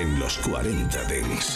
En los 40 Dents.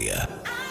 I.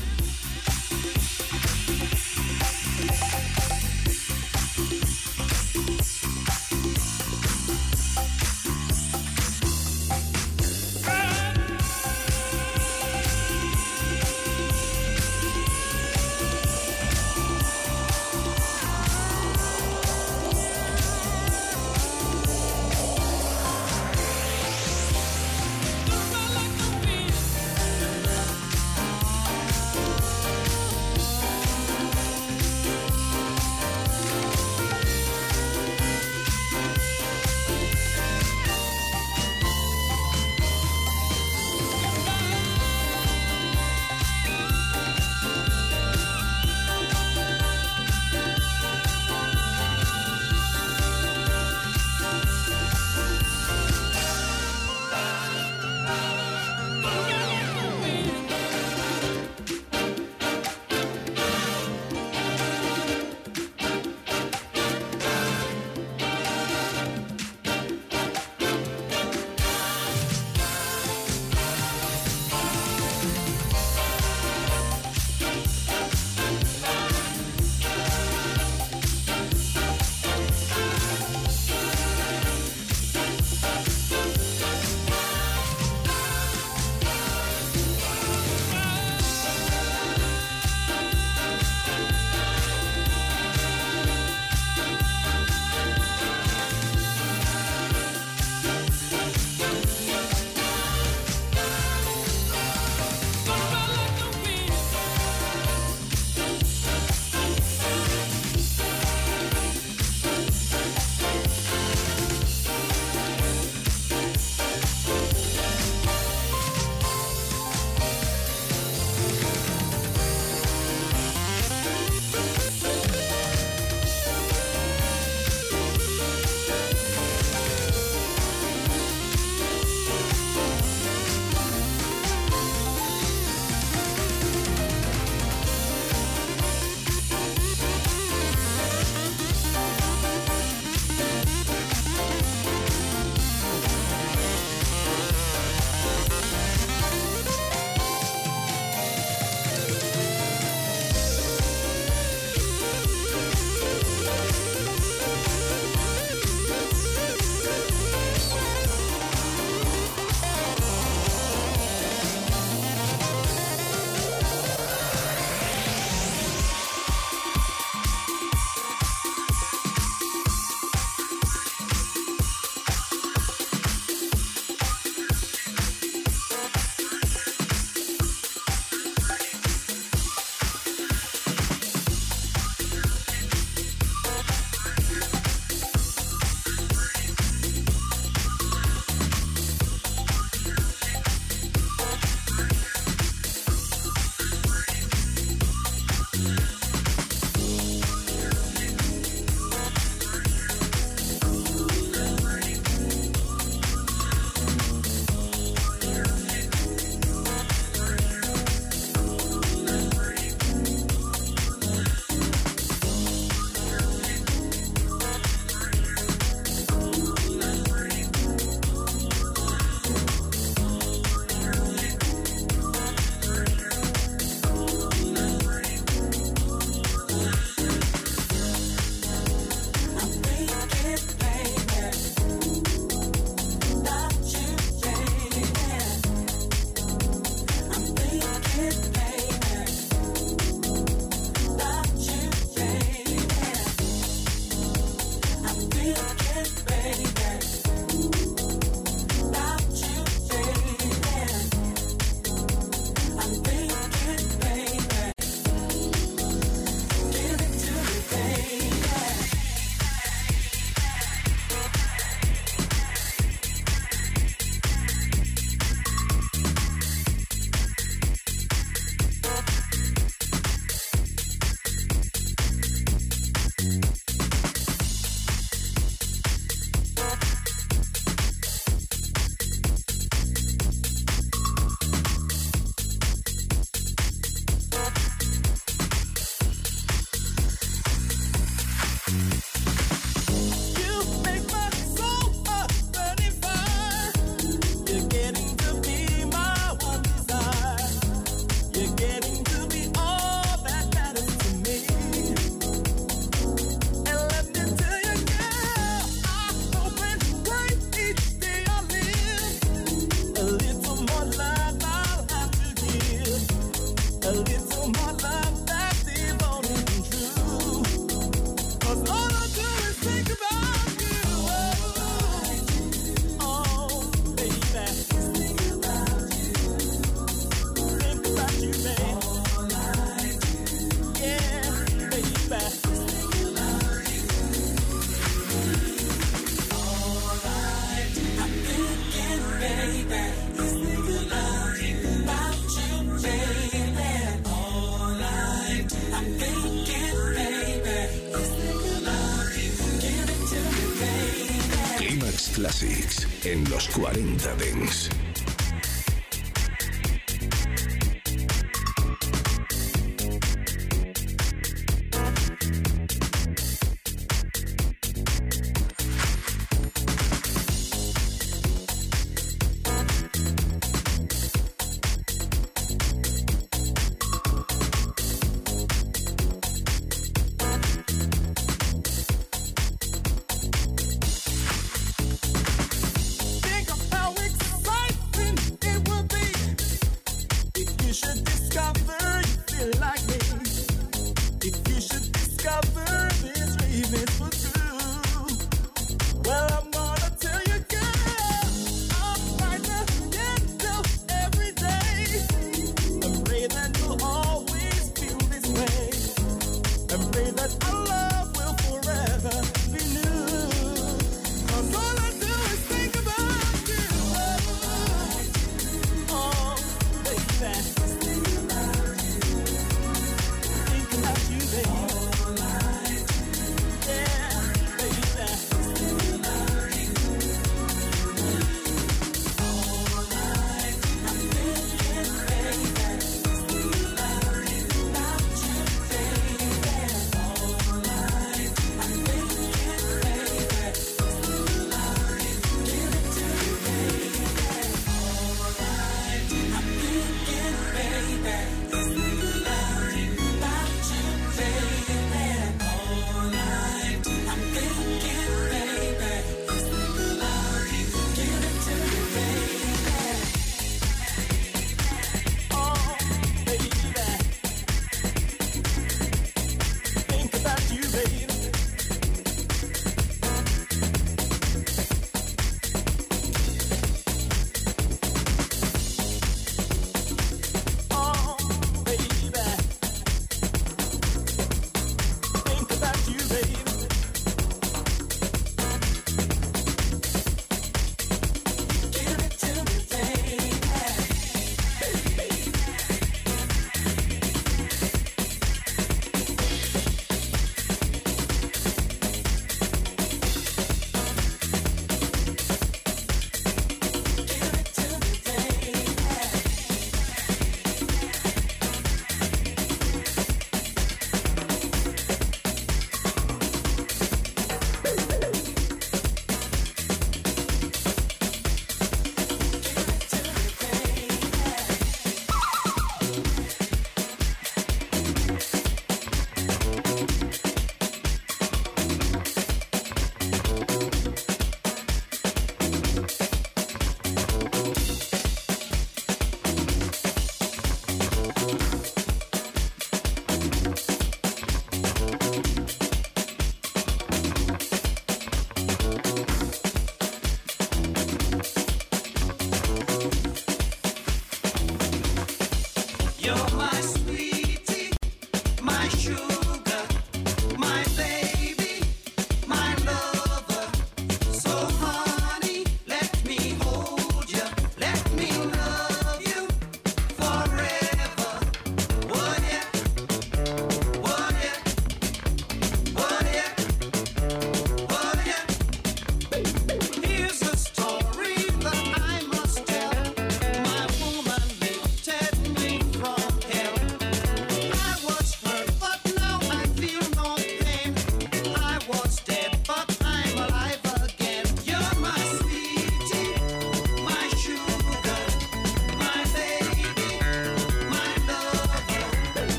shoes.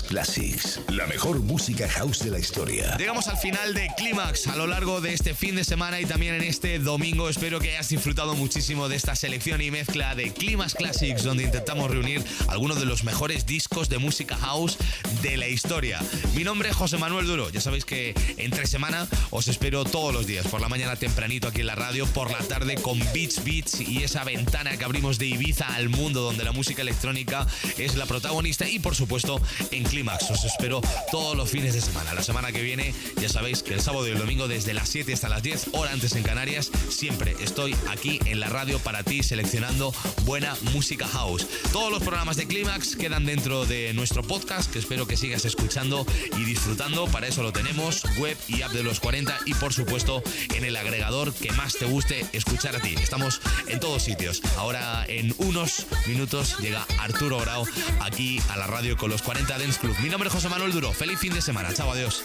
Classics, la mejor música house de la historia. Llegamos al final de Clímax a lo largo de este fin de semana y también en este domingo. Espero que hayas disfrutado muchísimo de esta selección y mezcla de Clímax Classics, donde intentamos reunir algunos de los mejores discos de música house de la historia. Mi nombre es José Manuel Duro. Ya sabéis que entre semana os espero todos los días, por la mañana tempranito aquí en la radio, por la tarde con Beats Beats y esa ventana que abrimos de Ibiza al mundo donde la música electrónica es la protagonista y por supuesto en Clímax os espero todos los fines de semana. La semana que viene, ya sabéis que el sábado y el domingo desde las 7 hasta las 10, hora antes en Canarias, siempre estoy aquí en la radio para ti seleccionando buena música house. Todos los programas de Clímax quedan dentro de nuestro podcast que espero que sigas escuchando y disfrutando. Para eso lo tenemos, web y app de los 40 y por supuesto en el agregador que más te guste escuchar a ti. Estamos en todos sitios. Ahora en unos minutos llega Arturo Grau aquí a la radio con los 40 Club. Mi nombre es José Manuel Duro. Feliz fin de semana. Chao, adiós.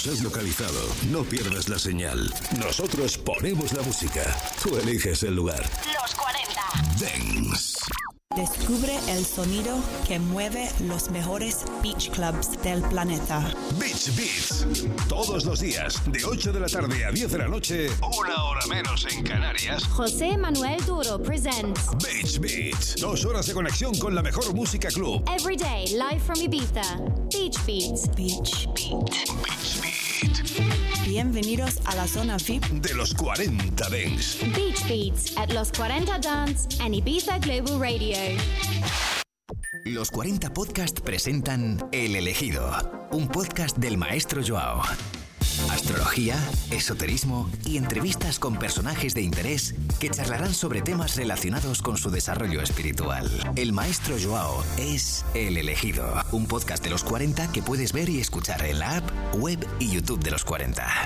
Nos has localizado, no pierdas la señal. Nosotros ponemos la música. Tú eliges el lugar. Los 40. Dance. Descubre el sonido que mueve los mejores beach clubs del planeta. Beach Beats. Todos los días, de 8 de la tarde a 10 de la noche, una hora menos en Canarias. José Manuel Duro presents Beach Beats. Dos horas de conexión con la mejor música club. Every Day Live from Ibiza. Beach Beats. Beach Beat. Bienvenidos a la zona VIP De los 40 Dance. Beach Beats at Los 40 Dance and Ibiza Global Radio. Los 40 Podcast presentan El Elegido, un podcast del maestro Joao. Astrología, esoterismo y entrevistas con personajes de interés que charlarán sobre temas relacionados con su desarrollo espiritual. El maestro Joao es El Elegido, un podcast de los 40 que puedes ver y escuchar en la app, web y YouTube de los 40.